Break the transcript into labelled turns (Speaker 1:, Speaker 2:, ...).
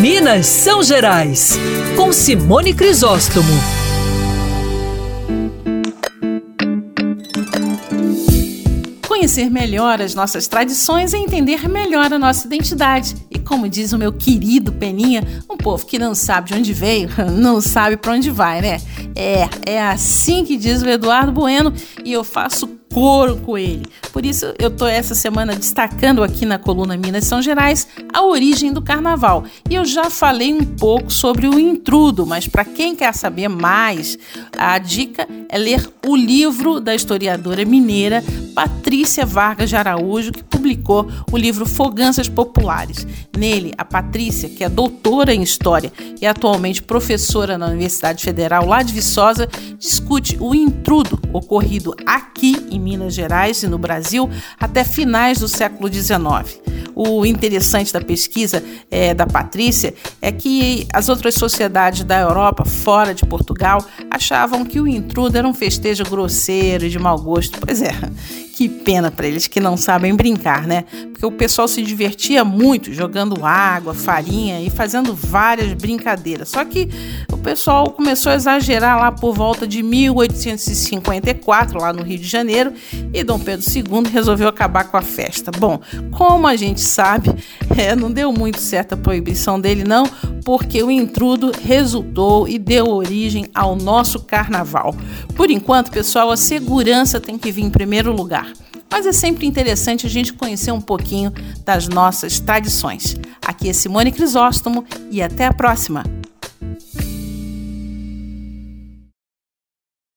Speaker 1: Minas São Gerais, com Simone Crisóstomo.
Speaker 2: Conhecer melhor as nossas tradições é entender melhor a nossa identidade. E como diz o meu querido Peninha, um povo que não sabe de onde veio, não sabe para onde vai, né? É, é assim que diz o Eduardo Bueno e eu faço coro com ele. Por isso eu tô essa semana destacando aqui na coluna Minas São Gerais a origem do carnaval. E eu já falei um pouco sobre o intrudo, mas para quem quer saber mais, a dica é ler o livro da historiadora mineira Patrícia Vargas de Araújo, que publicou o livro Foganças Populares. Nele, a Patrícia, que é doutora em História e atualmente professora na Universidade Federal lá de Viçosa, discute o intrudo ocorrido aqui em Minas Gerais e no Brasil até finais do século XIX. O interessante da pesquisa é, da Patrícia é que as outras sociedades da Europa, fora de Portugal, achavam que o intrudo era um festejo grosseiro e de mau gosto. Pois é, que pena para eles que não sabem brincar, né? Porque o pessoal se divertia muito jogando água, farinha e fazendo várias brincadeiras. Só que o pessoal começou a exagerar lá por volta de 1854, lá no Rio de Janeiro, e Dom Pedro II resolveu acabar com a festa. Bom, como a gente sabe, é, não deu muito certo a proibição dele, não, porque o intrudo resultou e deu origem ao nosso carnaval. Por enquanto, pessoal, a segurança tem que vir em primeiro Mas é sempre interessante a gente conhecer um pouquinho das nossas tradições. Aqui é Simone Crisóstomo e até a próxima!